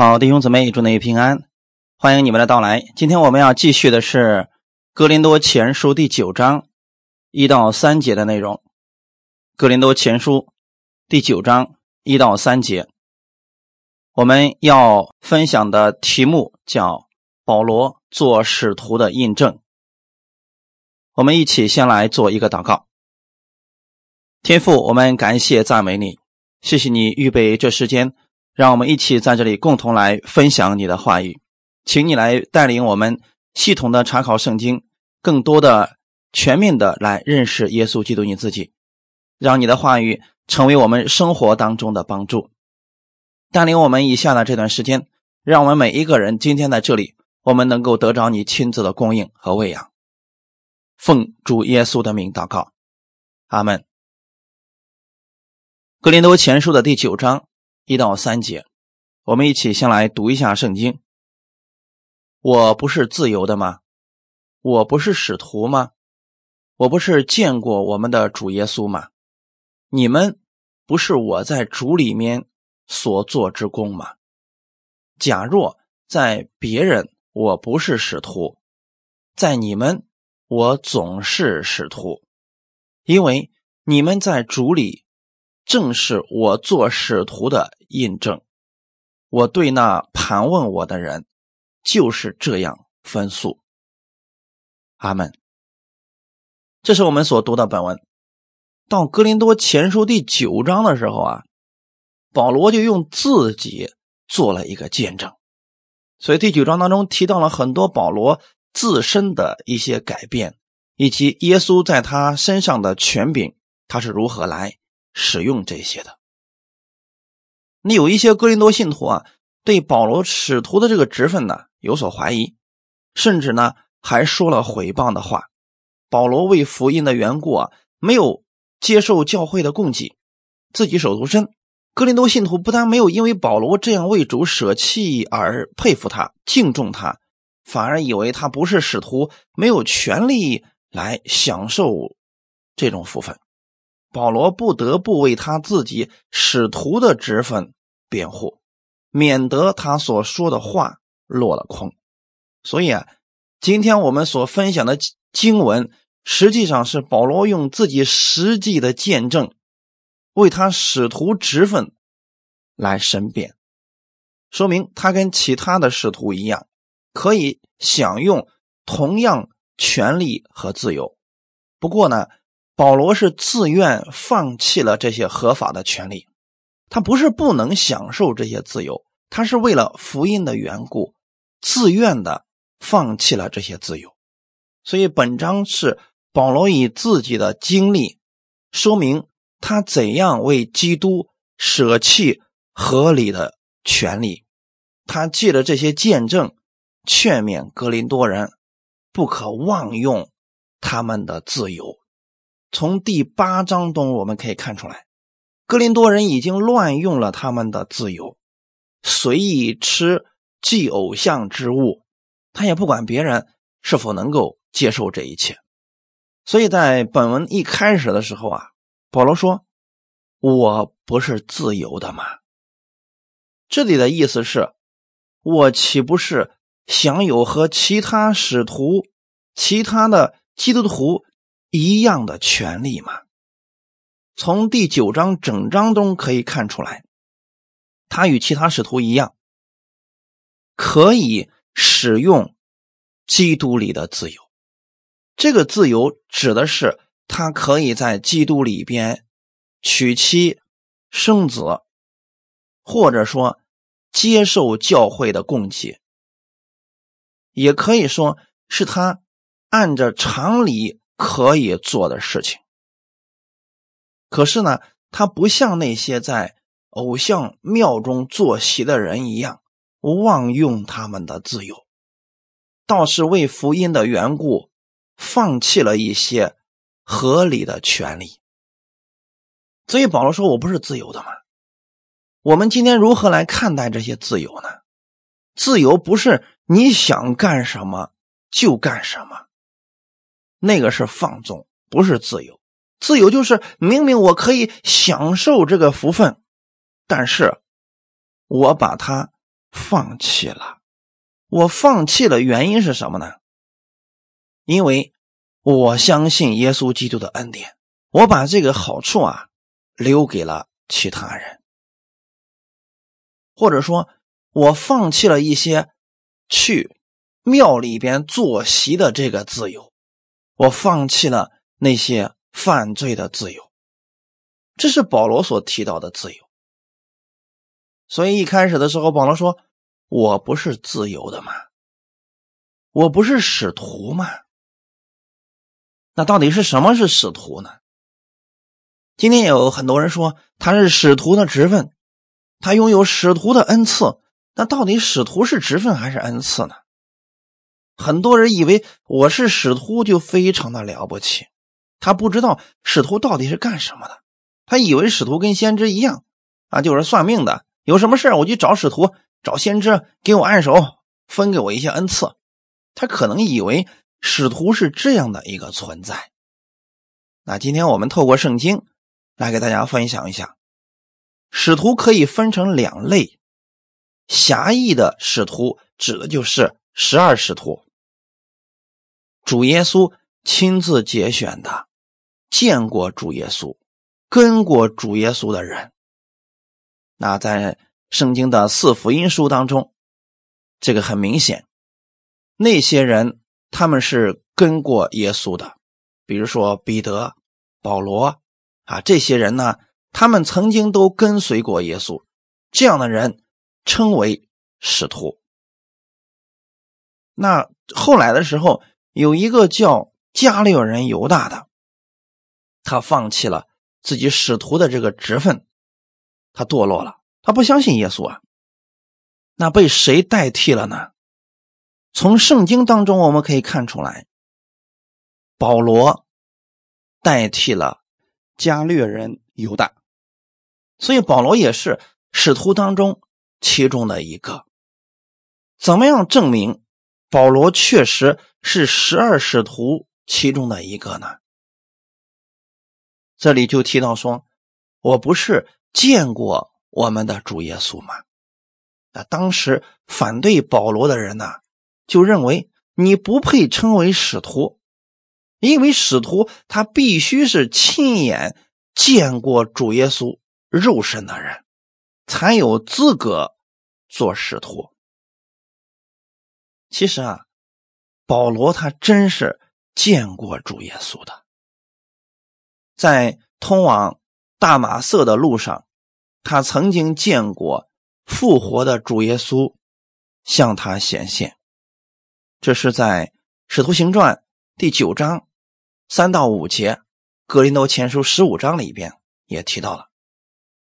好，弟兄姊妹，祝你平安，欢迎你们的到来。今天我们要继续的是《哥林多前书》第九章一到三节的内容。《哥林多前书》第九章一到三节，我们要分享的题目叫“保罗做使徒的印证”。我们一起先来做一个祷告。天父，我们感谢赞美你，谢谢你预备这时间。让我们一起在这里共同来分享你的话语，请你来带领我们系统的查考圣经，更多的、全面的来认识耶稣基督你自己，让你的话语成为我们生活当中的帮助。带领我们以下的这段时间，让我们每一个人今天在这里，我们能够得着你亲自的供应和喂养。奉主耶稣的名祷告，阿门。格林多前书的第九章。一到三节，我们一起先来读一下圣经。我不是自由的吗？我不是使徒吗？我不是见过我们的主耶稣吗？你们不是我在主里面所做之功吗？假若在别人我不是使徒，在你们我总是使徒，因为你们在主里。正是我做使徒的印证，我对那盘问我的人就是这样分诉。阿门。这是我们所读的本文。到格林多前书第九章的时候啊，保罗就用自己做了一个见证，所以第九章当中提到了很多保罗自身的一些改变，以及耶稣在他身上的权柄，他是如何来。使用这些的，你有一些哥林多信徒啊，对保罗使徒的这个职分呢有所怀疑，甚至呢还说了毁谤的话。保罗为福音的缘故啊，没有接受教会的供给，自己手头深。哥林多信徒不但没有因为保罗这样为主舍弃而佩服他、敬重他，反而以为他不是使徒，没有权利来享受这种福分。保罗不得不为他自己使徒的职分辩护，免得他所说的话落了空。所以啊，今天我们所分享的经文，实际上是保罗用自己实际的见证，为他使徒职分来申辩，说明他跟其他的使徒一样，可以享用同样权利和自由。不过呢。保罗是自愿放弃了这些合法的权利，他不是不能享受这些自由，他是为了福音的缘故，自愿的放弃了这些自由。所以本章是保罗以自己的经历说明他怎样为基督舍弃合理的权利，他借着这些见证劝勉格林多人不可妄用他们的自由。从第八章中我们可以看出来，格林多人已经乱用了他们的自由，随意吃祭偶像之物，他也不管别人是否能够接受这一切。所以在本文一开始的时候啊，保罗说：“我不是自由的吗？”这里的意思是，我岂不是享有和其他使徒、其他的基督徒？一样的权利吗？从第九章整章中可以看出来，他与其他使徒一样，可以使用基督里的自由。这个自由指的是他可以在基督里边娶妻生子，或者说接受教会的供给，也可以说是他按着常理。可以做的事情，可是呢，他不像那些在偶像庙中坐席的人一样妄用他们的自由，倒是为福音的缘故放弃了一些合理的权利。所以保罗说：“我不是自由的吗？”我们今天如何来看待这些自由呢？自由不是你想干什么就干什么。那个是放纵，不是自由。自由就是明明我可以享受这个福分，但是我把它放弃了。我放弃了，原因是什么呢？因为我相信耶稣基督的恩典，我把这个好处啊留给了其他人，或者说，我放弃了一些去庙里边坐席的这个自由，我放弃了那些犯罪的自由。这是保罗所提到的自由。所以一开始的时候，保罗说：“我不是自由的吗？我不是使徒吗？那到底是什么是使徒呢？”今天有很多人说他是使徒的职分，他拥有使徒的恩赐。那到底使徒是职分还是恩赐呢？很多人以为我是使徒就非常的了不起，他不知道使徒到底是干什么的。他以为使徒跟先知一样啊，就是算命的。有什么事我就找使徒、找先知给我按手，分给我一些恩赐。他可能以为使徒是这样的一个存在。那今天我们透过圣经来给大家分享一下，使徒可以分成两类。狭义的使徒指的就是十二使徒，主耶稣亲自节选的，见过主耶稣、跟过主耶稣的人。那在圣经的四福音书当中，这个很明显，那些人他们是跟过耶稣的，比如说彼得、保罗啊，这些人呢，他们曾经都跟随过耶稣，这样的人称为使徒。那后来的时候，有一个叫加略人犹大的，他放弃了自己使徒的这个职分。他堕落了，他不相信耶稣啊。那被谁代替了呢？从圣经当中我们可以看出来，保罗代替了加略人犹大，所以保罗也是使徒当中其中的一个。怎么样证明保罗确实是十二使徒其中的一个呢？这里就提到说，我不是。见过我们的主耶稣吗？那当时反对保罗的人呢，就认为你不配称为使徒，因为使徒他必须是亲眼见过主耶稣肉身的人，才有资格做使徒。其实啊，保罗他真是见过主耶稣的，在通往。大马色的路上，他曾经见过复活的主耶稣向他显现。这是在《使徒行传》第九章三到五节，《格林多前书》十五章里边也提到了。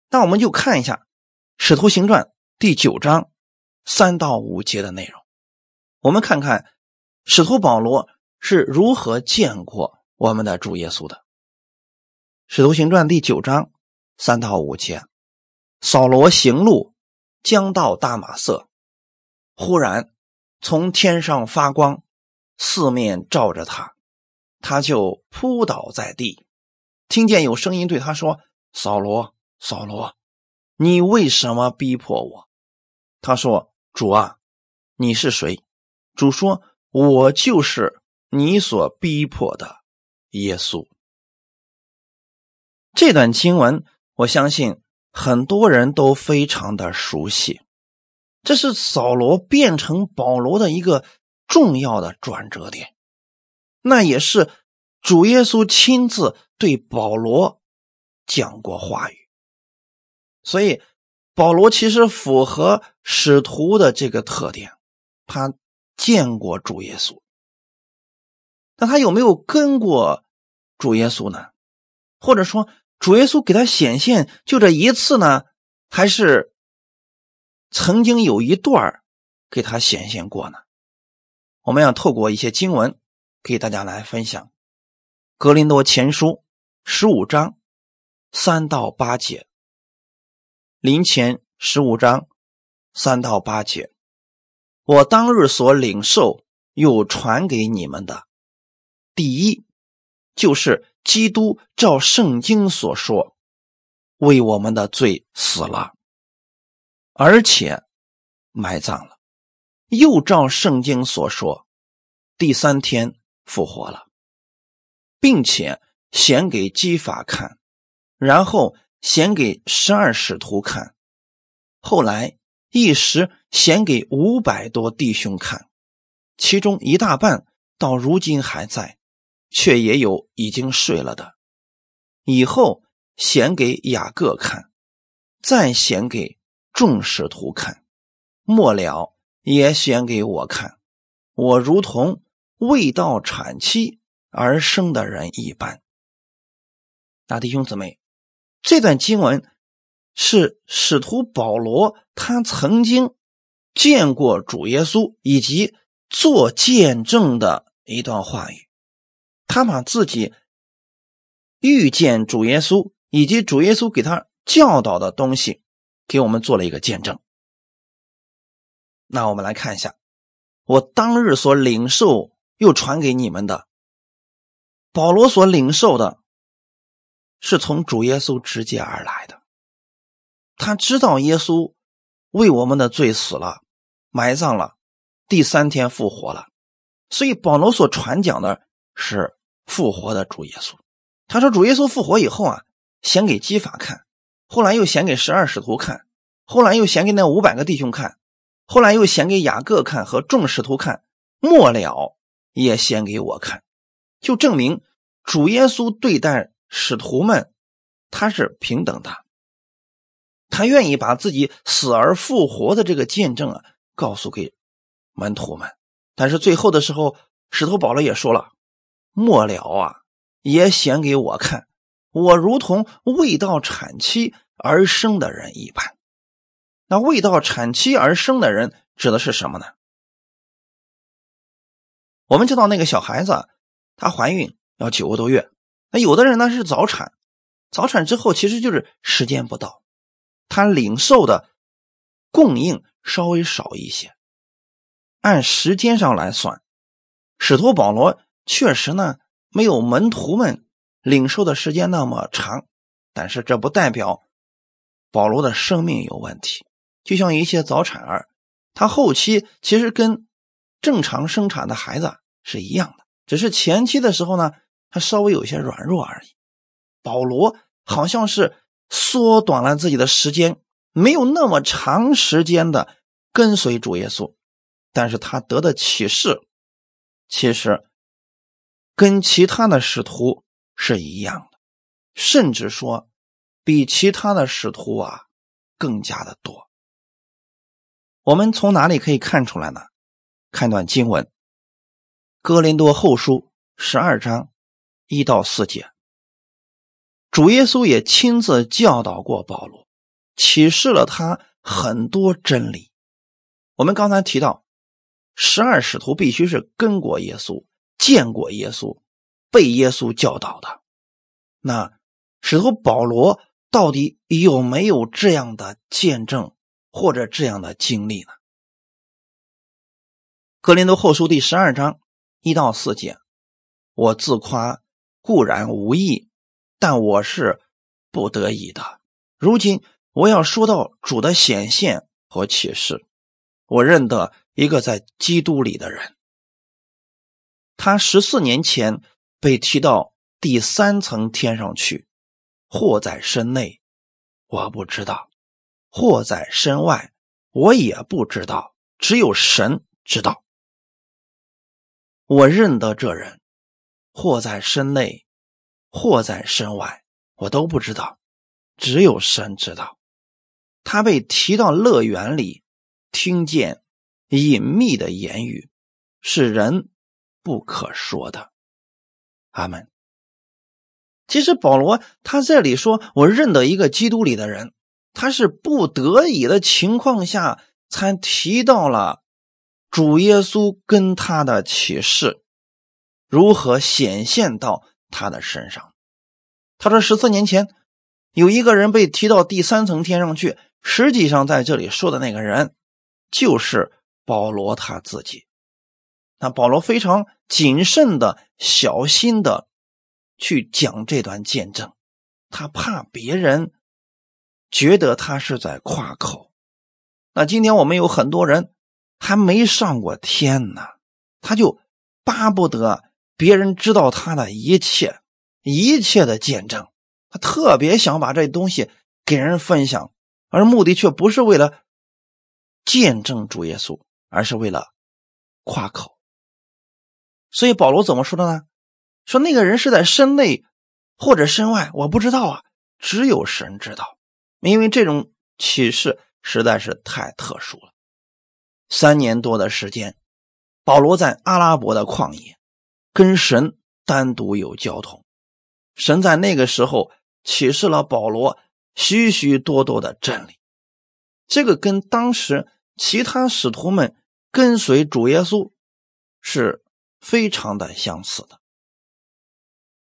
那我们就看一下《使徒行传》第九章三到五节的内容。我们看看使徒保罗是如何见过我们的主耶稣的。使徒行传第九章三到五节，扫罗行路将到大马色，忽然从天上发光，四面照着他，他就扑倒在地，听见有声音对他说：“扫罗，扫罗，你为什么逼迫我？”他说：“主啊，你是谁？”主说：“我就是你所逼迫的耶稣。”这段经文，我相信很多人都非常的熟悉。这是扫罗变成保罗的一个重要的转折点，那也是主耶稣亲自对保罗讲过话语。所以，保罗其实符合使徒的这个特点，他见过主耶稣。那他有没有跟过主耶稣呢？或者说？主耶稣给他显现就这一次呢，还是曾经有一段给他显现过呢？我们要透过一些经文给大家来分享，《格林多前书》十五章三到八节，《林前》十五章三到八节，我当日所领受又传给你们的，第一就是。基督照圣经所说，为我们的罪死了，而且埋葬了，又照圣经所说，第三天复活了，并且显给基法看，然后显给十二使徒看，后来一时显给五百多弟兄看，其中一大半到如今还在，却也有已经睡了的。以后显给雅各看，再显给众使徒看，末了也显给我看。我如同未到产期而生的人一般。大弟兄姊妹，这段经文是使徒保罗他曾经见过主耶稣以及做见证的一段话语，他把自己。遇见主耶稣以及主耶稣给他教导的东西，给我们做了一个见证。那我们来看一下，我当日所领受又传给你们的，保罗所领受的，是从主耶稣直接而来的。他知道耶稣为我们的罪死了，埋葬了，第三天复活了，所以保罗所传讲的是复活的主耶稣。他说：“主耶稣复活以后啊，显给基法看，后来又显给十二使徒看，后来又显给那五百个弟兄看，后来又显给雅各看和众使徒看，末了也显给我看，就证明主耶稣对待使徒们，他是平等的。他愿意把自己死而复活的这个见证啊，告诉给门徒们。但是最后的时候，石头保罗也说了，末了啊。”也显给我看，我如同未到产期而生的人一般。那未到产期而生的人指的是什么呢？我们知道那个小孩子，她怀孕要九个多月。那有的人呢是早产，早产之后其实就是时间不到，他领受的供应稍微少一些。按时间上来算，使徒保罗确实呢。没有门徒们领受的时间那么长，但是这不代表保罗的生命有问题。就像一些早产儿，他后期其实跟正常生产的孩子是一样的，只是前期的时候呢，他稍微有些软弱而已。保罗好像是缩短了自己的时间，没有那么长时间的跟随主耶稣，但是他得的启示其实。跟其他的使徒是一样的，甚至说比其他的使徒啊更加的多。我们从哪里可以看出来呢？看段经文，《哥林多后书》十二章一到四节，主耶稣也亲自教导过保罗，启示了他很多真理。我们刚才提到，十二使徒必须是跟过耶稣。见过耶稣，被耶稣教导的，那使徒保罗到底有没有这样的见证或者这样的经历呢？格林多后书第十二章一到四节，我自夸固然无益，但我是不得已的。如今我要说到主的显现和启示，我认得一个在基督里的人。他十四年前被提到第三层天上去，或在身内，我不知道；或在身外，我也不知道。只有神知道。我认得这人，或在身内，或在身外，我都不知道。只有神知道。他被提到乐园里，听见隐秘的言语，是人。不可说的，阿门。其实保罗他这里说，我认得一个基督里的人，他是不得已的情况下才提到了主耶稣跟他的启示如何显现到他的身上。他说十四年前有一个人被提到第三层天上去，实际上在这里说的那个人就是保罗他自己。那保罗非常谨慎的、小心的去讲这段见证，他怕别人觉得他是在夸口。那今天我们有很多人还没上过天呢，他就巴不得别人知道他的一切一切的见证，他特别想把这东西给人分享，而目的却不是为了见证主耶稣，而是为了夸口。所以保罗怎么说的呢？说那个人是在身内或者身外，我不知道啊，只有神知道，因为这种启示。实在是太特殊了。三年多的时间，保罗在阿拉伯的旷野跟神单独有交通。神在那个时候启示了保罗许许多多的真理，这个跟当时其他使徒们跟随主耶稣是非常的相似的。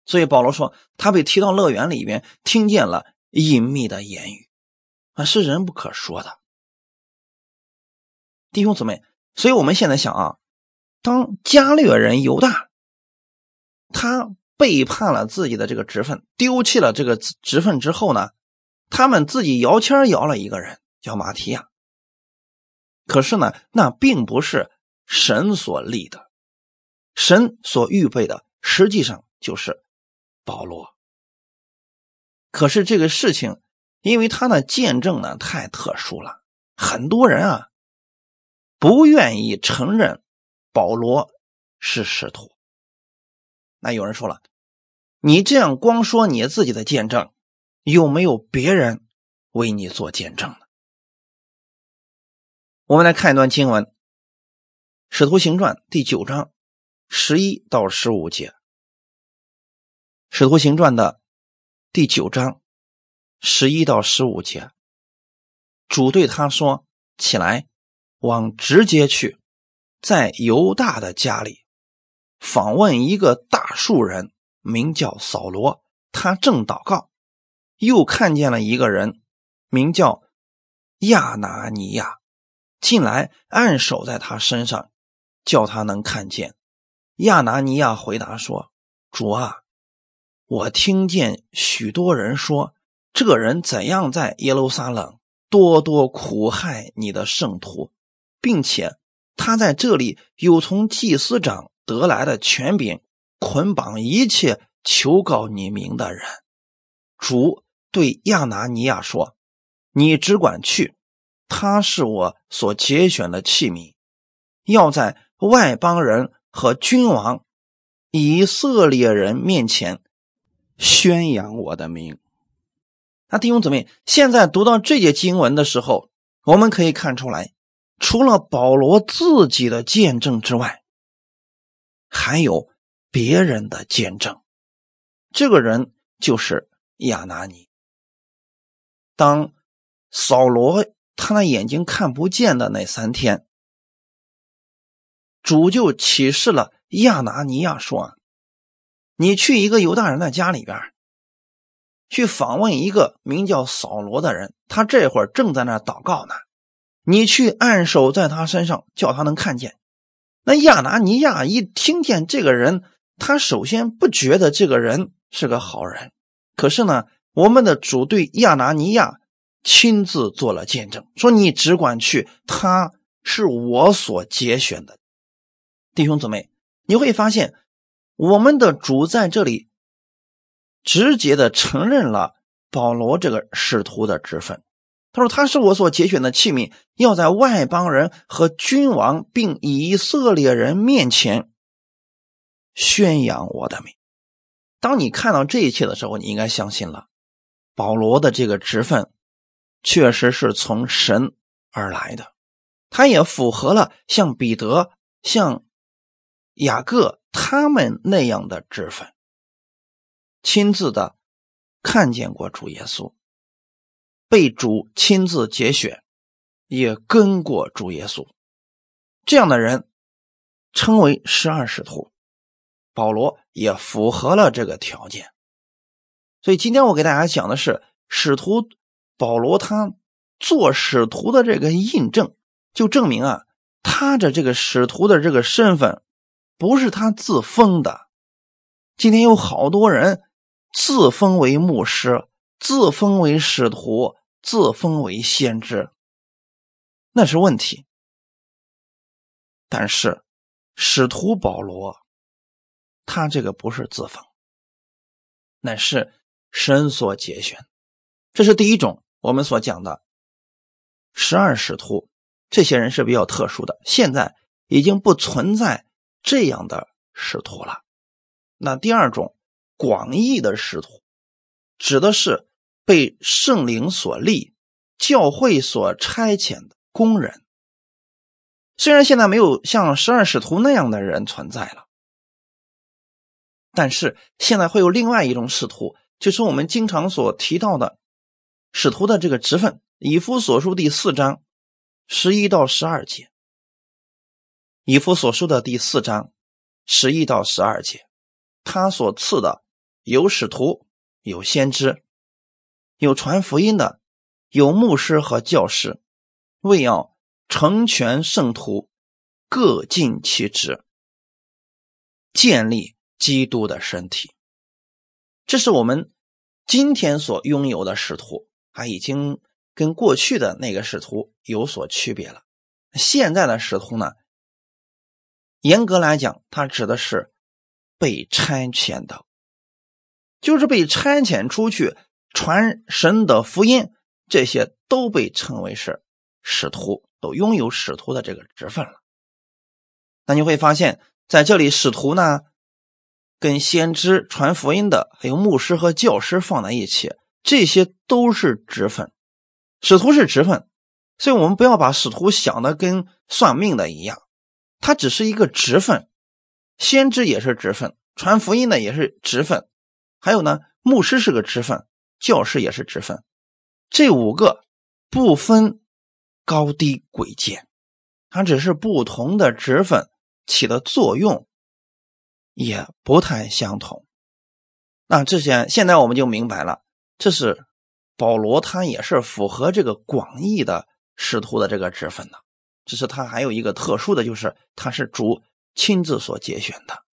所以保罗说，他被提到乐园里边，听见了隐秘的言语。啊，是人不可说的，弟兄姊妹。所以我们现在想啊，当加略人犹大，他背叛了自己的这个职分，丢弃了这个职分之后呢，他们自己摇签摇了一个人，叫马提亚。可是呢，那并不是神所立的，神所预备的，实际上就是保罗。可是这个事情。因为他的见证呢太特殊了，很多人啊不愿意承认保罗是使徒。那有人说了，你这样光说你自己的见证，有没有别人为你做见证呢？我们来看一段经文，《使徒行传》第九章十一到十五节，《使徒行传》的第九章。十一到十五节，主对他说：“起来，往直接去，在犹大的家里访问一个大树人，名叫扫罗。他正祷告，又看见了一个人，名叫亚拿尼亚，进来按手在他身上，叫他能看见。亚拿尼亚回答说：‘主啊，我听见许多人说。’”这个人怎样在耶路撒冷多多苦害你的圣徒，并且他在这里有从祭司长得来的权柄，捆绑一切求告你名的人。主对亚拿尼亚说：“你只管去，他是我所节选的器皿，要在外邦人和君王、以色列人面前宣扬我的名。”那弟兄姊妹，现在读到这节经文的时候，我们可以看出来，除了保罗自己的见证之外，还有别人的见证。这个人就是亚拿尼。当扫罗他那眼睛看不见的那三天，主就启示了亚拿尼亚说：“你去一个犹大人的家里边。”去访问一个名叫扫罗的人，他这会儿正在那祷告呢。你去按手在他身上，叫他能看见。那亚拿尼亚一听见这个人，他首先不觉得这个人是个好人。可是呢，我们的主对亚拿尼亚亲自做了见证，说你只管去，他是我所节选的弟兄姊妹。你会发现，我们的主在这里。直接的承认了保罗这个使徒的职分。他说：“他是我所节选的器皿，要在外邦人和君王并以色列人面前宣扬我的名。”当你看到这一切的时候，你应该相信了，保罗的这个职分确实是从神而来的，他也符合了像彼得、像雅各他们那样的职分。亲自的看见过主耶稣，被主亲自节选，也跟过主耶稣，这样的人称为十二使徒。保罗也符合了这个条件，所以今天我给大家讲的是使徒保罗他做使徒的这个印证，就证明啊，他的这个使徒的这个身份不是他自封的。今天有好多人。自封为牧师，自封为使徒，自封为先知。那是问题。但是使徒保罗，他这个不是自封，乃是神所节选。这是第一种，我们所讲的十二使徒，这些人是比较特殊的，现在已经不存在这样的使徒了。那第二种广义的使徒，指的是被圣灵所立、教会所差遣的工人。虽然现在没有像十二使徒那样的人存在了，但是现在会有另外一种使徒，就是我们经常所提到的使徒的这个职分。以夫所书第四章十一到十二节，以夫所书的第四章十一到十二节，他所赐的有使徒，有先知，有传福音的，有牧师和教师，为要。成全圣徒，各尽其职，建立基督的身体。这是我们今天所拥有的使徒，他已经跟过去的那个使徒有所区别了。现在的使徒呢，严格来讲，它指的是被差遣的，就是被差遣出去传神的福音，这些都被称为是使徒。都拥有使徒的这个职分了，那你会发现在这里，使徒呢跟先知、传福音的，还有牧师和教师放在一起，这些都是职分。使徒是职分，所以我们不要把使徒想的跟算命的一样，他只是一个职分。先知也是职分，传福音的也是职分，还有呢，牧师是个职分，教师也是职分，这五个不分。高低贵贱，它只是不同的职分起的作用，也不太相同。那这些现在我们就明白了，这是保罗他也是符合这个广义的使徒的这个职分的，只是他还有一个特殊的，就是他是主亲自所节选的。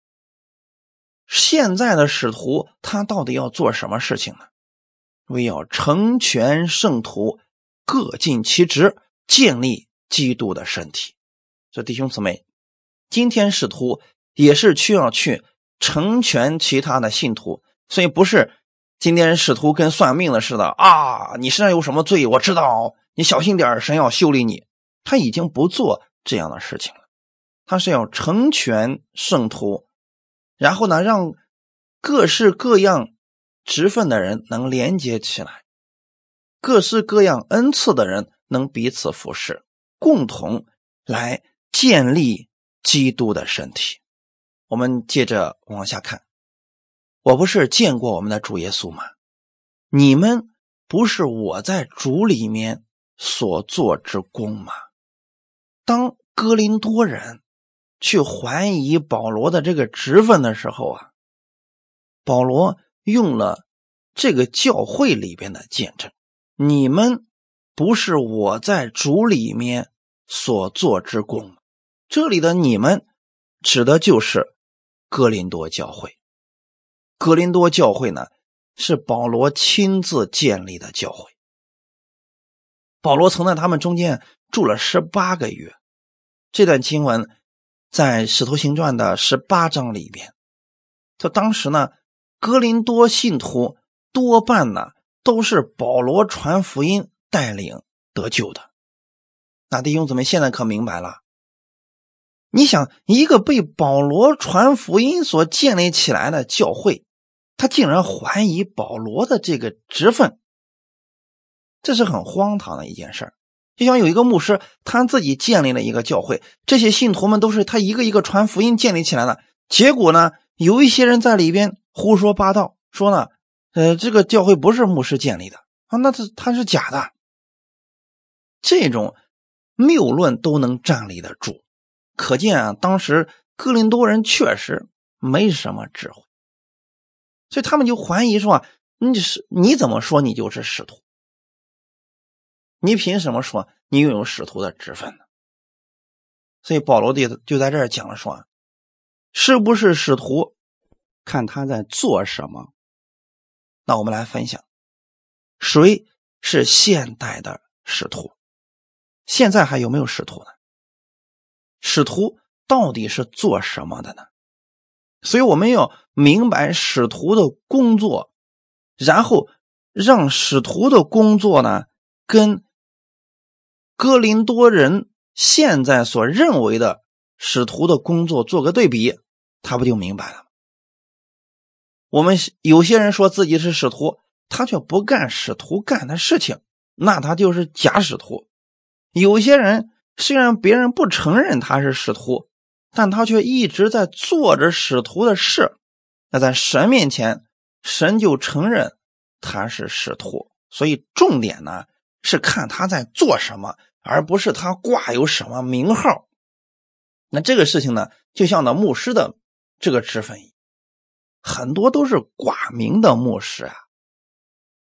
现在的使徒他到底要做什么事情呢？为要成全圣徒，各尽其职。建立基督的身体，所以弟兄姊妹，今天使徒也是需要去成全其他的信徒，所以不是今天使徒跟算命的似的啊！你身上有什么罪？我知道，你小心点神要修理你。他已经不做这样的事情了，他是要成全圣徒，然后呢，让各式各样职分的人能连接起来，各式各样恩赐的人。能彼此服侍，共同来建立基督的身体。我们接着往下看，我不是见过我们的主耶稣吗？你们不是我在主里面所做之功吗？当哥林多人去怀疑保罗的这个职分的时候啊，保罗用了这个教会里边的见证，你们。不是我在主里面所做之功，这里的你们指的就是哥林多教会。哥林多教会呢，是保罗亲自建立的教会。保罗曾在他们中间住了十八个月。这段经文在《使徒行传》的十八章里边。他当时呢，哥林多信徒多半呢都是保罗传福音。带领得救的，那弟兄姊妹现在可明白了？你想，一个被保罗传福音所建立起来的教会，他竟然怀疑保罗的这个职分，这是很荒唐的一件事就像有一个牧师，他自己建立了一个教会，这些信徒们都是他一个一个传福音建立起来的。结果呢，有一些人在里边胡说八道，说呢，呃，这个教会不是牧师建立的啊，那他他是假的。这种谬论都能站立得住，可见啊，当时哥林多人确实没什么智慧，所以他们就怀疑说：“你是你怎么说你就是使徒？你凭什么说你拥有使徒的职分呢？”所以保罗就就在这讲了说：“是不是使徒，看他在做什么。”那我们来分享，谁是现代的使徒？现在还有没有使徒呢？使徒到底是做什么的呢？所以我们要明白使徒的工作，然后让使徒的工作呢，跟哥林多人现在所认为的使徒的工作做个对比，他不就明白了吗？我们有些人说自己是使徒，他却不干使徒干的事情，那他就是假使徒。有些人虽然别人不承认他是使徒。但他却一直在做着使徒的事，那在神面前，神就承认他是使徒。所以重点呢是看他在做什么，而不是他挂有什么名号。那这个事情呢，就像那牧师的这个职分，很多都是挂名的牧师啊，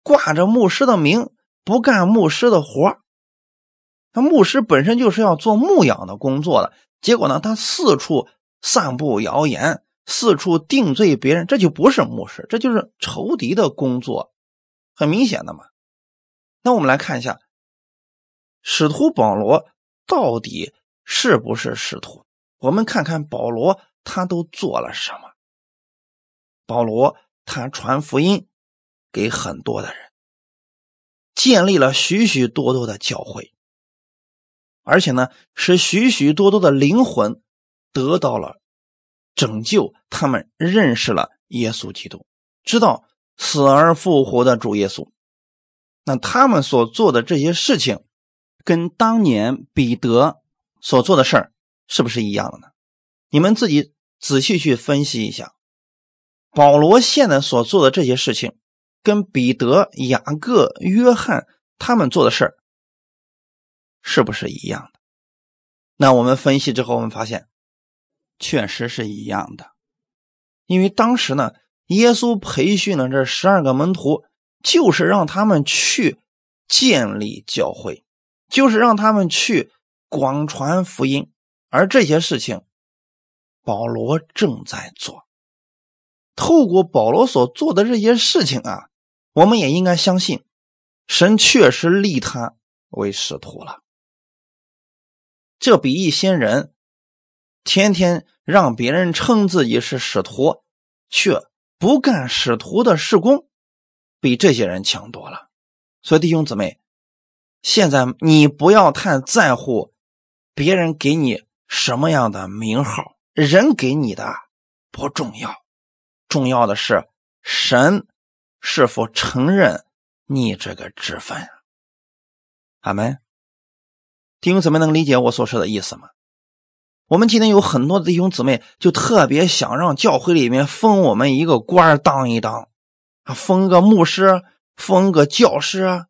挂着牧师的名，不干牧师的活那牧师本身就是要做牧养的工作的。结果呢？他四处散布谣言，四处定罪别人，这就不是牧师，这就是仇敌的工作，很明显的嘛。那我们来看一下，使徒保罗到底是不是使徒？我们看看保罗他都做了什么。保罗他传福音给很多的人，建立了许许多多的教会。而且呢，使许许多多的灵魂得到了拯救，他们认识了耶稣基督，知道死而复活的主耶稣。那他们所做的这些事情，跟当年彼得所做的事儿是不是一样的呢？你们自己仔细去分析一下，保罗现在所做的这些事情，跟彼得、雅各、约翰他们做的事儿。是不是一样的？那我们分析之后，我们发现确实是一样的。因为当时呢，耶稣培训了这十二个门徒，就是让他们去建立教会，就是让他们去广传福音。而这些事情，保罗正在做。透过保罗所做的这些事情啊，我们也应该相信，神确实立他为使徒了。这比一些人天天让别人称自己是使徒，却不干使徒的事工，比这些人强多了。所以弟兄姊妹，现在你不要太在乎别人给你什么样的名号，人给你的不重要，重要的是神是否承认你这个职分。阿门。弟兄姊妹能理解我所说的意思吗？我们今天有很多弟兄姊妹就特别想让教会里面封我们一个官当一当，啊，封个牧师，封个教师，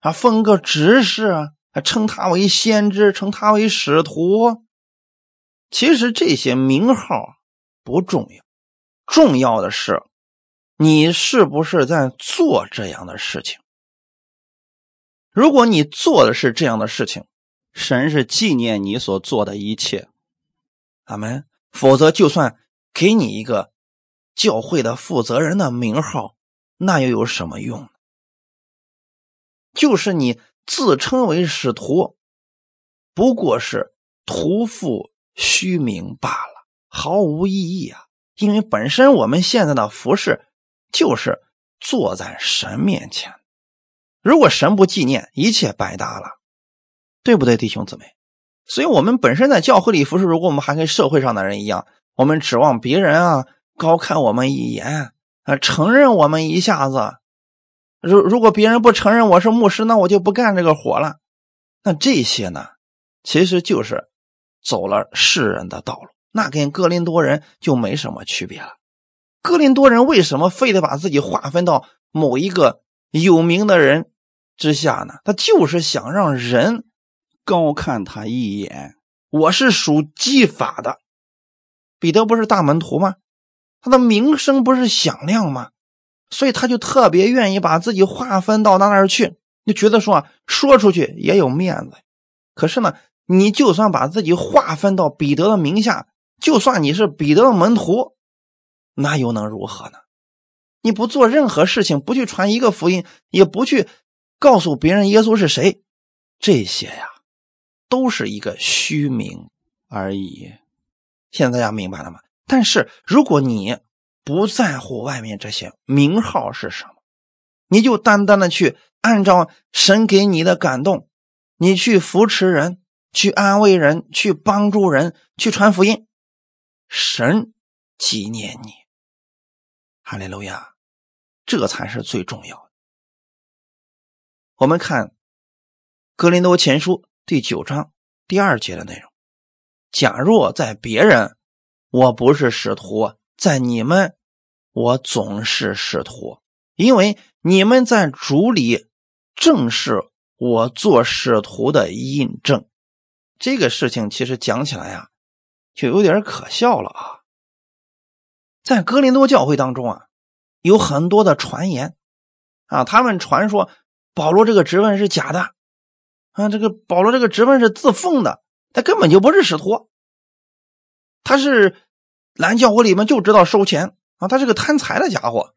啊，封个执事，称他为先知，称他为使徒。其实这些名号不重要，重要的是你是不是在做这样的事情。如果你做的是这样的事情，神是纪念你所做的一切，阿门。否则，就算给你一个教会的负责人的名号，那又有什么用呢？就是你自称为使徒，不过是徒负虚名罢了，毫无意义啊！因为本身我们现在的服饰就是坐在神面前，如果神不纪念，一切白搭了。对不对，弟兄姊妹？所以，我们本身在教会里服侍，如果我们还跟社会上的人一样，我们指望别人啊高看我们一眼啊，承认我们一下子。如如果别人不承认我是牧师，那我就不干这个活了。那这些呢，其实就是走了世人的道路，那跟哥林多人就没什么区别了。哥林多人为什么非得把自己划分到某一个有名的人之下呢？他就是想让人。高看他一眼，我是属技法的。彼得不是大门徒吗？他的名声不是响亮吗？所以他就特别愿意把自己划分到那那儿去，就觉得说啊说出去也有面子。可是呢，你就算把自己划分到彼得的名下，就算你是彼得的门徒，那又能如何呢？你不做任何事情，不去传一个福音，也不去告诉别人耶稣是谁，这些呀。都是一个虚名而已。现在大家明白了吗？但是如果你不在乎外面这些名号是什么，你就单单的去按照神给你的感动，你去扶持人，去安慰人，去帮助人，去传福音，神纪念你，哈利路亚，这才是最重要的。我们看《格林多前书》第九章第二节的内容：假若在别人，我不是使徒。在你们，我总是使徒，因为你们在主里正是我做使徒的印证。这个事情其实讲起来呀，就有点可笑了啊。在哥林多教会当中啊，有很多的传言啊，他们传说保罗这个职位是假的啊，这个保罗这个职位是自奉的，他根本就不是使徒，他是。蓝教会里面就知道收钱啊，他是个贪财的家伙。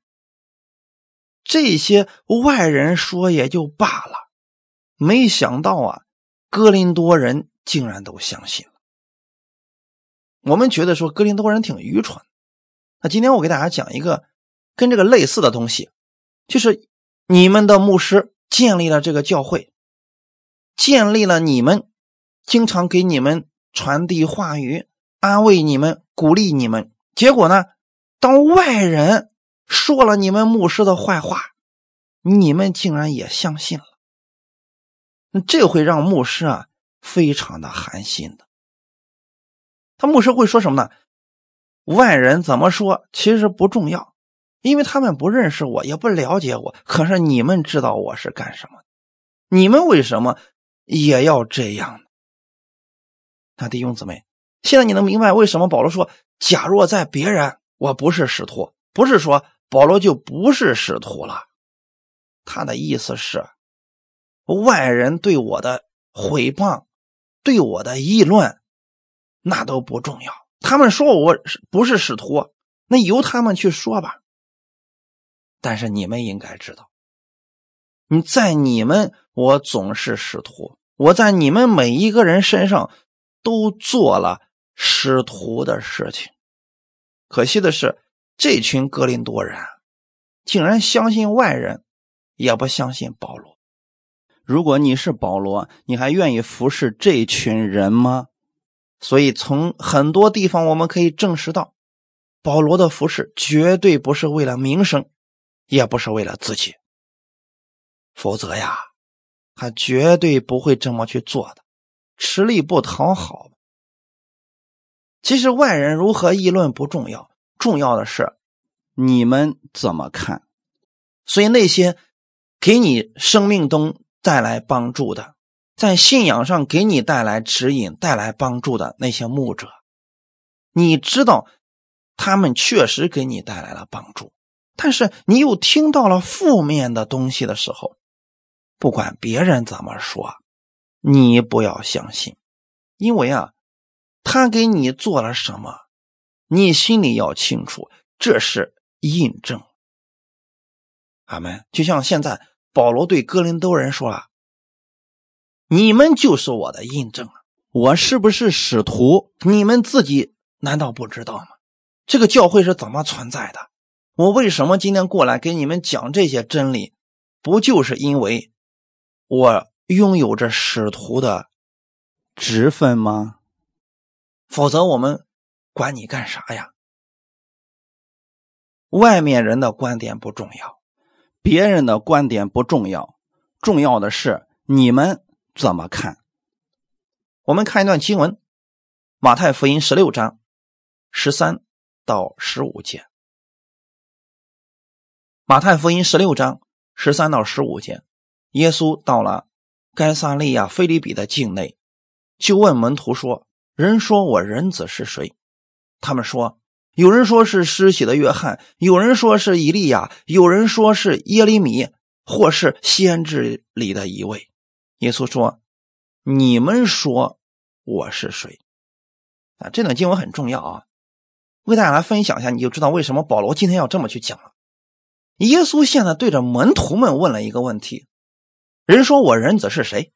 这些外人说也就罢了，没想到啊，哥林多人竟然都相信了。我们觉得说哥林多人挺愚蠢。那今天我给大家讲一个跟这个类似的东西，就是你们的牧师建立了这个教会，建立了你们，经常给你们传递话语。安慰你们，鼓励你们，结果呢？当外人说了你们牧师的坏话，你们竟然也相信了。这会让牧师啊非常的寒心的。他牧师会说什么呢？外人怎么说其实不重要，因为他们不认识我，也不了解我。可是你们知道我是干什么？你们为什么也要这样呢？那弟兄姊妹。现在你能明白为什么保罗说：“假若在别人，我不是使徒，不是说保罗就不是使徒了。”他的意思是，外人对我的毁谤、对我的议论，那都不重要。他们说我不是使徒，那由他们去说吧。但是你们应该知道，你在你们，我总是使徒，我在你们每一个人身上都做了。使徒的事情，可惜的是，这群格林多人竟然相信外人，也不相信保罗。如果你是保罗，你还愿意服侍这群人吗？所以，从很多地方我们可以证实到，保罗的服侍绝对不是为了名声，也不是为了自己。否则呀，他绝对不会这么去做的，吃力不讨好。其实外人如何议论不重要，重要的是你们怎么看。所以那些给你生命中带来帮助的，在信仰上给你带来指引、带来帮助的那些牧者，你知道他们确实给你带来了帮助，但是你又听到了负面的东西的时候，不管别人怎么说，你不要相信，因为啊。他给你做了什么？你心里要清楚，这是印证。阿门。就像现在保罗对哥林多人说了：“你们就是我的印证我是不是使徒？你们自己难道不知道吗？这个教会是怎么存在的？我为什么今天过来给你们讲这些真理？不就是因为我拥有着使徒的职分吗？”否则我们管你干啥呀？外面人的观点不重要，别人的观点不重要，重要的是你们怎么看。我们看一段经文，《马太福音》十六章十三到十五节，《马太福音》十六章十三到十五节，耶稣到了该撒利亚菲利比的境内，就问门徒说。人说我人子是谁？他们说，有人说是施洗的约翰，有人说是以利亚，有人说是耶利米，或是先知里的一位。耶稣说：“你们说我是谁？”啊，这段经文很重要啊，为大家来分享一下，你就知道为什么保罗今天要这么去讲了。耶稣现在对着门徒们问了一个问题：“人说我人子是谁？”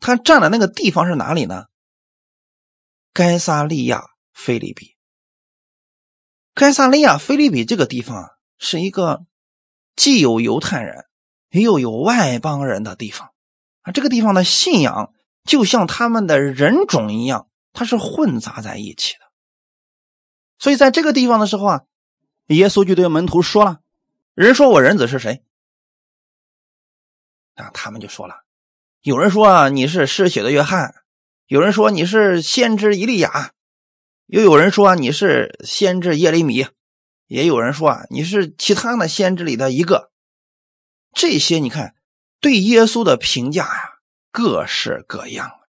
他站的那个地方是哪里呢？该萨利亚菲利比。该萨利亚菲利比这个地方是一个既有犹太人又有外邦人的地方啊。这个地方的信仰就像他们的人种一样，它是混杂在一起的。所以在这个地方的时候啊，耶稣就对门徒说了：“人说我人子是谁？”啊，他们就说了：“有人说啊你是失血的约翰，有人说你是先知以利亚。”又有人说你是先知耶利米，也有人说啊你是其他的先知里的一个。这些你看对耶稣的评价呀，各式各样。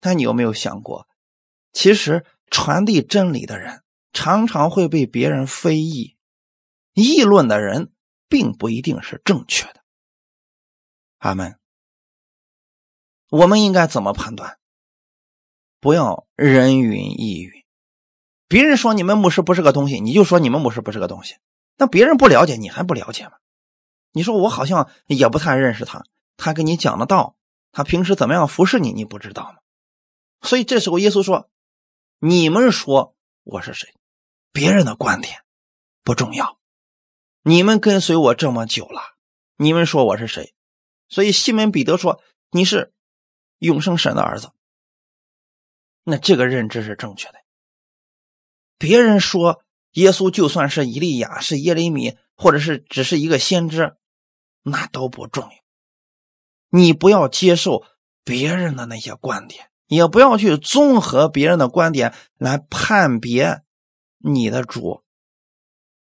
但你有没有想过，其实传递真理的人常常会被别人非议，议论的人并不一定是正确的。阿门。我们应该怎么判断？不要人云亦云，别人说你们牧师不是个东西，你就说你们牧师不是个东西。那别人不了解，你还不了解吗？你说我好像也不太认识他，他跟你讲的道，他平时怎么样服侍你，你不知道吗？所以这时候耶稣说：“你们说我是谁？别人的观点不重要。你们跟随我这么久了，你们说我是谁？所以西门彼得说你是永生神的儿子。”那这个认知是正确的。别人说耶稣就算是以利亚、是耶利米，或者是只是一个先知，那都不重要。你不要接受别人的那些观点，也不要去综合别人的观点来判别你的主、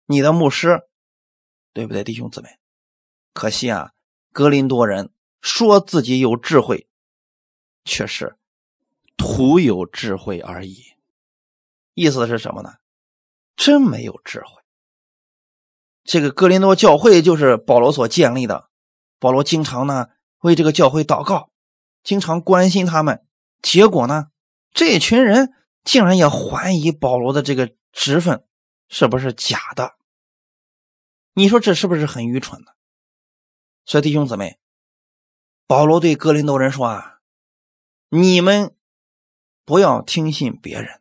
你的牧师，对不对，弟兄姊妹？可惜啊，格林多人说自己有智慧，却是。徒有智慧而已，意思是什么呢？真没有智慧。这个哥林多教会就是保罗所建立的，保罗经常呢为这个教会祷告，经常关心他们。结果呢，这群人竟然也怀疑保罗的这个职分是不是假的？你说这是不是很愚蠢呢？所以弟兄姊妹，保罗对哥林多人说啊，你们。不要听信别人，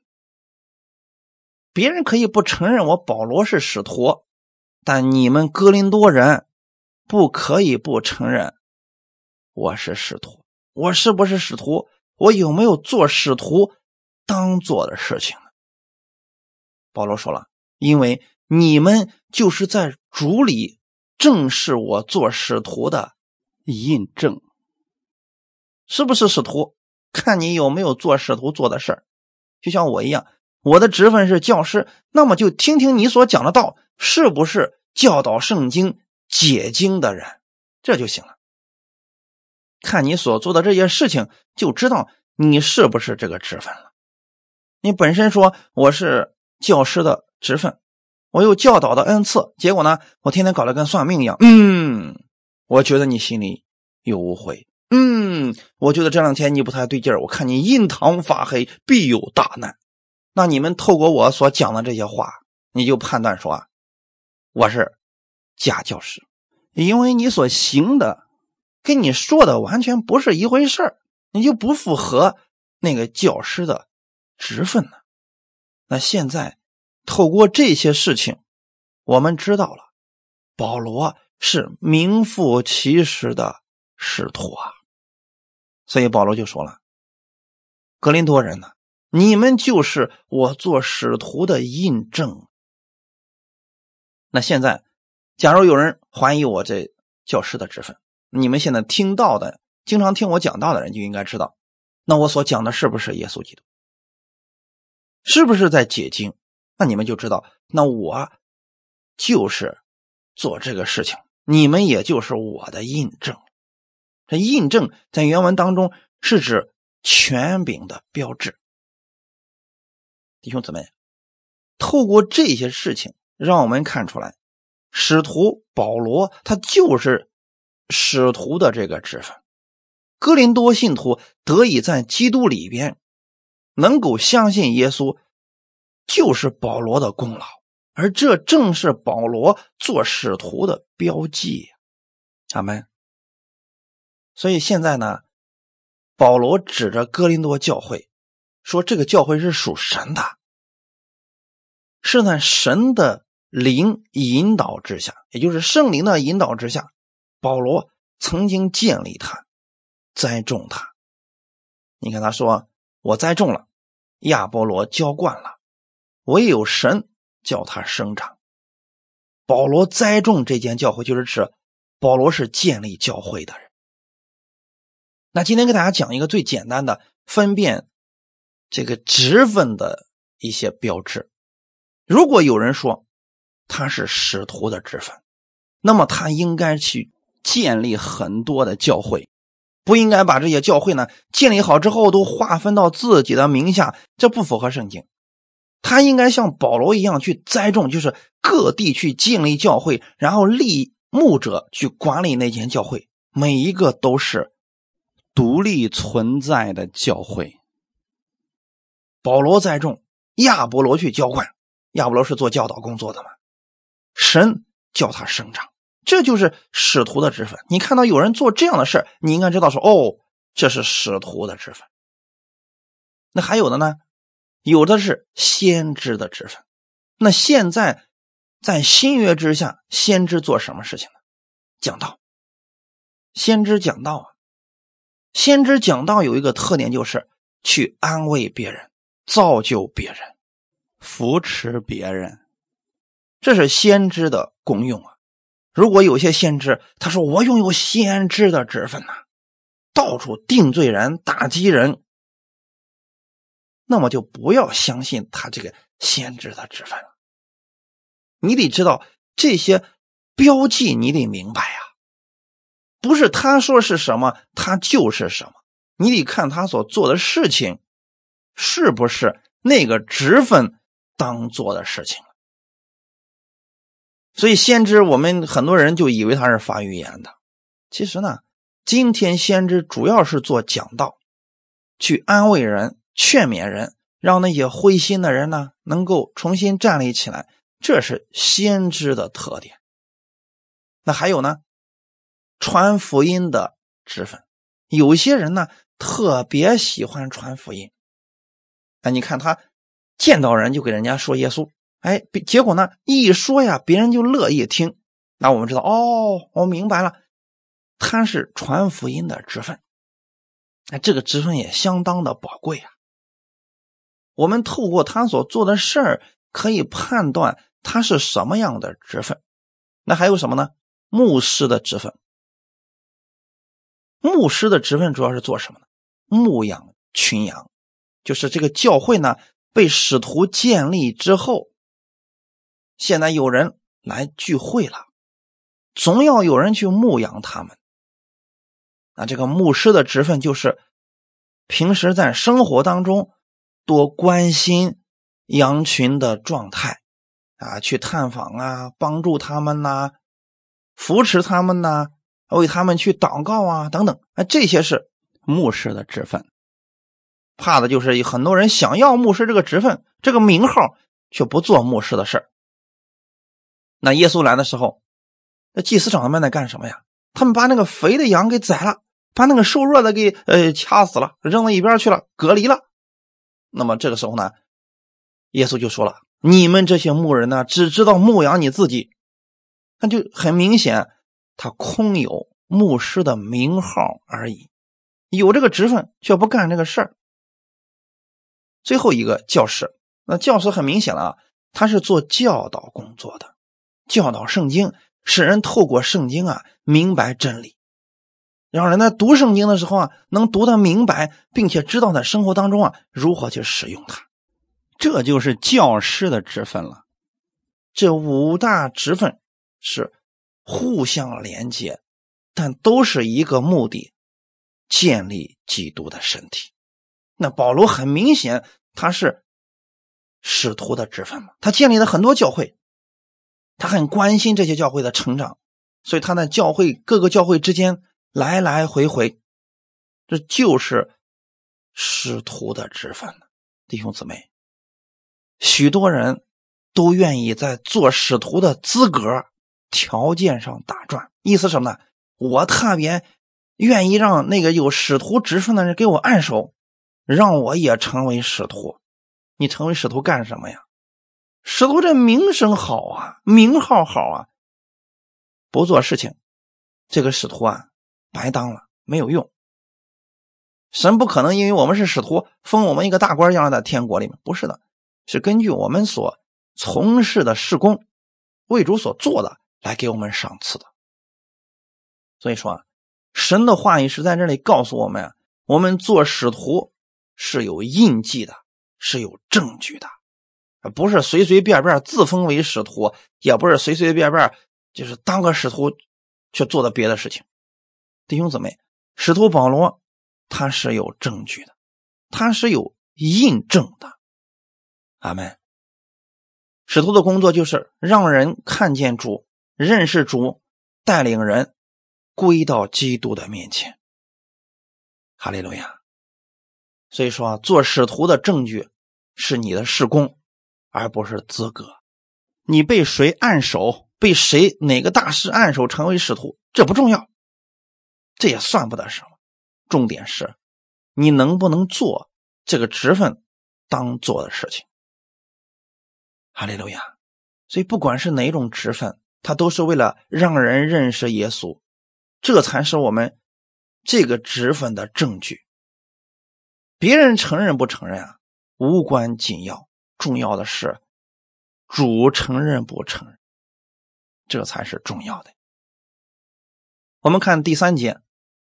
别人可以不承认我保罗是使徒，但你们哥林多人不可以不承认我是使徒。我是不是使徒？我有没有做使徒当做的事情？保罗说了，因为你们就是在主里正是我做使徒的印证，是不是使徒？看你有没有做使徒做的事，就像我一样，我的职分是教师，那么就听听你所讲的道是不是教导圣经、解经的人，这就行了。看你所做的这些事情，就知道你是不是这个职分了。你本身说我是教师的职分，我有教导的恩赐，结果呢，我天天搞得跟算命一样。嗯，我觉得你心里有误会。嗯，我觉得这两天你不太对劲儿。我看你印堂发黑，必有大难。那你们透过我所讲的这些话，你就判断说，我是假教师，因为你所行的跟你说的完全不是一回事儿，你就不符合那个教师的职分呢。那现在透过这些事情，我们知道了，保罗是名副其实的使徒啊。所以保罗就说了：“格林多人呢，你们就是我做使徒的印证。那现在，假如有人怀疑我这教师的职分，你们现在听到的、经常听我讲道的人就应该知道，那我所讲的是不是耶稣基督？是不是在解经？那你们就知道，那我就是做这个事情，你们也就是我的印证。”这印证在原文当中是指权柄的标志。弟兄姊妹，透过这些事情，让我们看出来，使徒保罗他就是使徒的这个职分。哥林多信徒得以在基督里边能够相信耶稣，就是保罗的功劳，而这正是保罗做使徒的标记。阿门。所以现在呢，保罗指着哥林多教会说：“这个教会是属神的，是在神的灵引导之下，也就是圣灵的引导之下，保罗曾经建立他，栽种他。你看他说：‘我栽种了，亚波罗浇灌了，唯有神叫他生长。’保罗栽种这间教会，就是指保罗是建立教会的人。”那今天给大家讲一个最简单的分辨这个职分的一些标志。如果有人说他是使徒的职分，那么他应该去建立很多的教会，不应该把这些教会呢建立好之后都划分到自己的名下，这不符合圣经。他应该像保罗一样去栽种，就是各地去建立教会，然后立牧者去管理那间教会，每一个都是。独立存在的教会，保罗栽种，亚伯罗去浇灌。亚伯罗是做教导工作的嘛？神叫他生长，这就是使徒的职分。你看到有人做这样的事你应该知道说：“哦，这是使徒的职分。”那还有的呢？有的是先知的职分。那现在在新约之下，先知做什么事情呢？讲道。先知讲道啊。先知讲道有一个特点，就是去安慰别人、造就别人、扶持别人，这是先知的功用啊。如果有些先知他说我拥有先知的职分呐，到处定罪人、打击人，那么就不要相信他这个先知的职分了。你得知道这些标记，你得明白呀。不是他说是什么，他就是什么。你得看他所做的事情，是不是那个职分当做的事情所以先知，我们很多人就以为他是发预言的。其实呢，今天先知主要是做讲道，去安慰人、劝勉人，让那些灰心的人呢能够重新站立起来。这是先知的特点。那还有呢？传福音的职分，有些人呢特别喜欢传福音。哎，你看他见到人就给人家说耶稣，哎，结果呢一说呀，别人就乐意听。那我们知道，哦，我明白了，他是传福音的职分。哎，这个职分也相当的宝贵啊。我们透过他所做的事儿，可以判断他是什么样的职分。那还有什么呢？牧师的职分。牧师的职分主要是做什么呢？牧养群羊，就是这个教会呢被使徒建立之后，现在有人来聚会了，总要有人去牧养他们。那这个牧师的职分就是平时在生活当中多关心羊群的状态啊，去探访啊，帮助他们呐，扶持他们呐。为他们去祷告啊，等等，啊，这些是牧师的职分。怕的就是有很多人想要牧师这个职分、这个名号，却不做牧师的事那耶稣来的时候，那祭司长他们在干什么呀？他们把那个肥的羊给宰了，把那个瘦弱的给呃掐死了，扔到一边去了，隔离了。那么这个时候呢，耶稣就说了：“你们这些牧人呢，只知道牧养你自己。”那就很明显。他空有牧师的名号而已，有这个职分却不干这个事儿。最后一个教师，那教师很明显了啊，他是做教导工作的，教导圣经，使人透过圣经啊明白真理，让人在读圣经的时候啊能读得明白，并且知道在生活当中啊如何去使用它，这就是教师的职分了。这五大职分是。互相连接，但都是一个目的：建立基督的身体。那保罗很明显，他是使徒的职分嘛，他建立了很多教会，他很关心这些教会的成长，所以他在教会各个教会之间来来回回，这就是使徒的职分弟兄姊妹，许多人都愿意在做使徒的资格。条件上打转，意思什么呢？我特别愿意让那个有使徒职分的人给我按手，让我也成为使徒。你成为使徒干什么呀？使徒这名声好啊，名号好啊，不做事情，这个使徒啊白当了，没有用。神不可能因为我们是使徒，封我们一个大官，让在天国里面，不是的，是根据我们所从事的事工，为主所做的来给我们赏赐的。所以说啊，神的话语是在这里告诉我们：我们做使徒是有印记的，是有证据的，不是随随便便自封为使徒，也不是随随便便就是当个使徒去做的别的事情。弟兄姊妹，使徒保罗。他是有证据的，他是有印证的。阿门。使徒的工作就是让人看见主，认识主，带领人归到基督的面前。哈利路亚。所以说，做使徒的证据是你的事工，而不是资格。你被谁按手，被谁哪个大师按手成为使徒，这不重要，这也算不得什么。重点是，你能不能做这个职分当做的事情？哈利路亚！所以不管是哪种职分，它都是为了让人认识耶稣，这才是我们这个职分的证据。别人承认不承认啊，无关紧要，重要的是主承认不承认，这才是重要的。我们看第三节。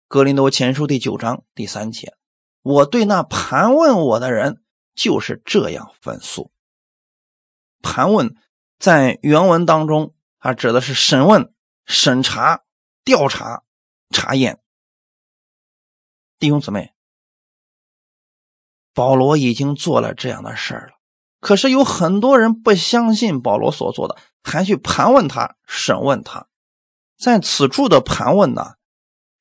格林多前书第九章第三节，我对那盘问我的人就是这样分诉。盘问在原文当中，它指的是审问、审查、调查、查验。弟兄姊妹，保罗已经做了这样的事儿了，可是有很多人不相信保罗所做的，还去盘问他、审问他。在此处的盘问呢？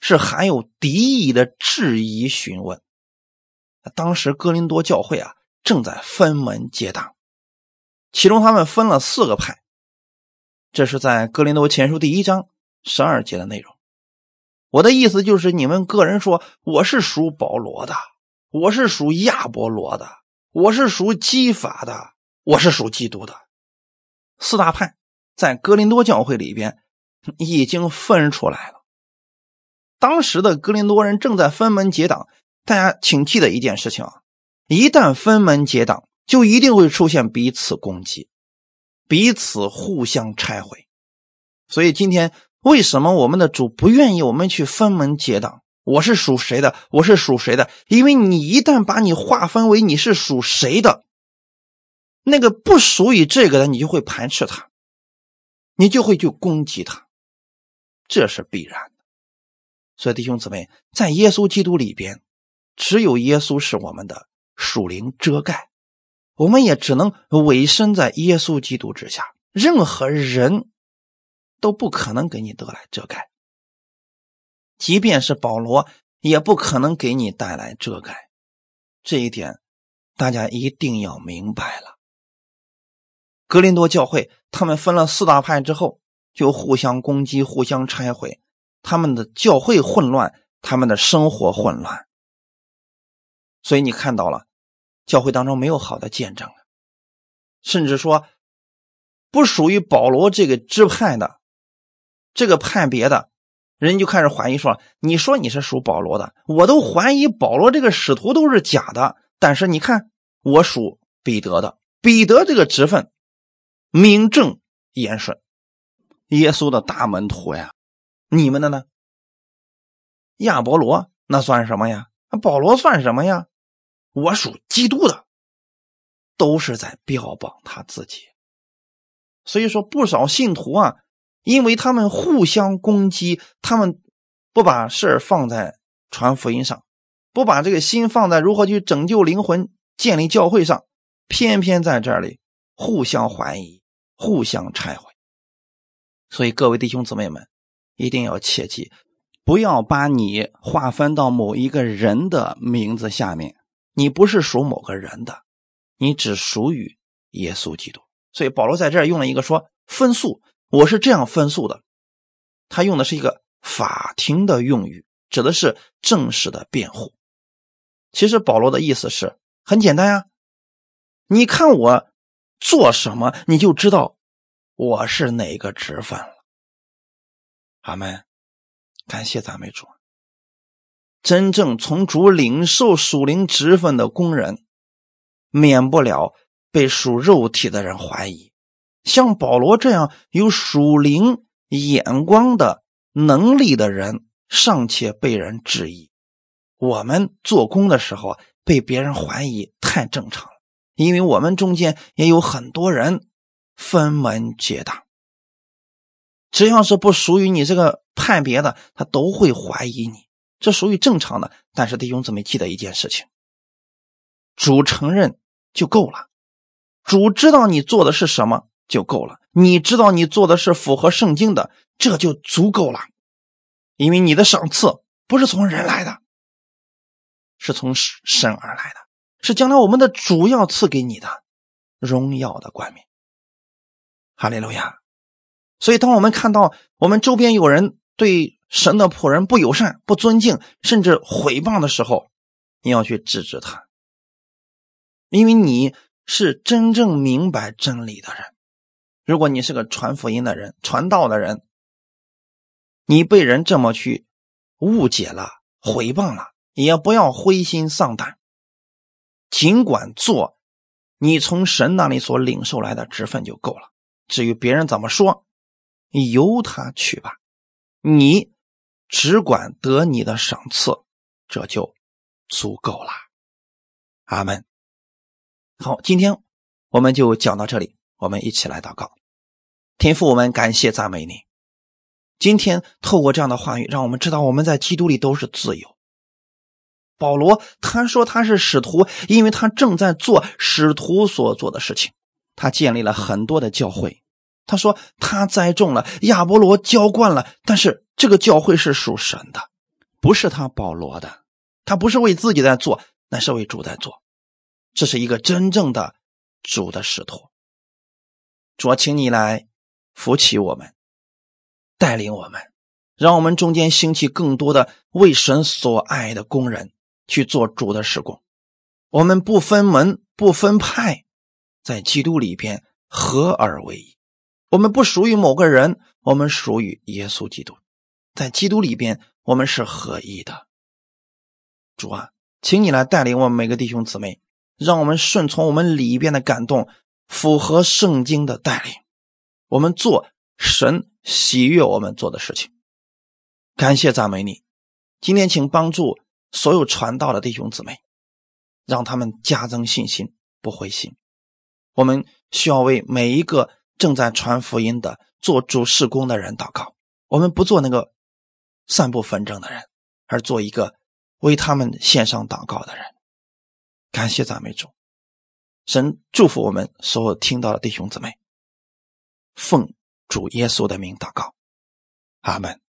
是含有敌意的质疑询问。当时哥林多教会啊正在分门结党，其中他们分了四个派。这是在哥林多前书第一章十二节的内容。我的意思就是，你们个人说我是属保罗的，我是属亚波罗的，我是属基法的，我是属基督的。四大派在哥林多教会里边已经分出来了。当时的格林多人正在分门结党，大家请记得一件事情啊：一旦分门结党，就一定会出现彼此攻击，彼此互相拆毁。所以今天为什么我们的主不愿意我们去分门结党？我是属谁的？我是属谁的？因为你一旦把你划分为你是属谁的，那个不属于这个的，你就会排斥他，你就会去攻击他，这是必然的。所以，弟兄姊妹，在耶稣基督里边，只有耶稣是我们的属灵遮盖，我们也只能委身在耶稣基督之下，任何人都不可能给你得来遮盖，即便是保罗，也不可能给你带来遮盖。这一点，大家一定要明白了。格林多教会他们分了四大派之后，就互相攻击，互相拆毁。他们的教会混乱，他们的生活混乱，所以你看到了，教会当中没有好的见证甚至说不属于保罗这个支派的，这个派别的人就开始怀疑说：“你说你是属保罗的，我都怀疑保罗这个使徒都是假的。但是你看，我属彼得的，彼得这个职分名正言顺，耶稣的大门徒呀。”你们的呢？亚伯罗那算什么呀？保罗算什么呀？我属基督的，都是在标榜他自己。所以说，不少信徒啊，因为他们互相攻击，他们不把事儿放在传福音上，不把这个心放在如何去拯救灵魂、建立教会上，偏偏在这里互相怀疑、互相拆毁。所以，各位弟兄姊妹们。一定要切记，不要把你划分到某一个人的名字下面。你不是属某个人的，你只属于耶稣基督。所以保罗在这儿用了一个说分诉，我是这样分诉的。他用的是一个法庭的用语，指的是正式的辩护。其实保罗的意思是很简单呀，你看我做什么，你就知道我是哪个职分了。阿门，感谢赞美主。真正从主领受属灵职分的工人，免不了被属肉体的人怀疑。像保罗这样有属灵眼光的能力的人，尚且被人质疑。我们做工的时候被别人怀疑，太正常了，因为我们中间也有很多人分门结党。只要是不属于你这个派别的，他都会怀疑你，这属于正常的。但是弟兄姊妹记得一件事情：主承认就够了，主知道你做的是什么。就够了。你知道你做的是符合圣经的，这就足够了。因为你的赏赐不是从人来的，是从神而来的，是将来我们的主要赐给你的荣耀的冠冕。哈利路亚。所以，当我们看到我们周边有人对神的仆人不友善、不尊敬，甚至毁谤的时候，你要去制止他，因为你是真正明白真理的人。如果你是个传福音的人、传道的人，你被人这么去误解了、毁谤了，也不要灰心丧胆。尽管做你从神那里所领受来的职分就够了。至于别人怎么说，由他去吧。你只管得你的赏赐，这就足够了。阿门。好，今天我们就讲到这里。我们一起来祷告，天父，我们感谢赞美你。今天透过这样的话语，让我们知道我们在基督里都是自由。保罗他说他是使徒，因为他正在做使徒所做的事情。他建立了很多的教会。他说他栽种了，亚波罗浇灌了，但是这个教会是属神的，不是他保罗的。他不是为自己在做，那是为主在做。这是一个真正的主的使徒。主，请你来扶起我们，带领我们，让我们中间兴起更多的为神所爱的工人去做主的施工。我们不分门不分派，在基督里边合而为一。我们不属于某个人，我们属于耶稣基督，在基督里边我们是合一的。主啊，请你来带领我们每个弟兄姊妹，让我们顺从我们里边的感动。符合圣经的带领，我们做神喜悦我们做的事情。感谢赞美你，今天请帮助所有传道的弟兄姊妹，让他们加增信心，不灰心。我们需要为每一个正在传福音的、做主事工的人祷告。我们不做那个散布纷争的人，而做一个为他们献上祷告的人。感谢赞美主。神祝福我们所有听到的弟兄姊妹，奉主耶稣的名祷告，阿门。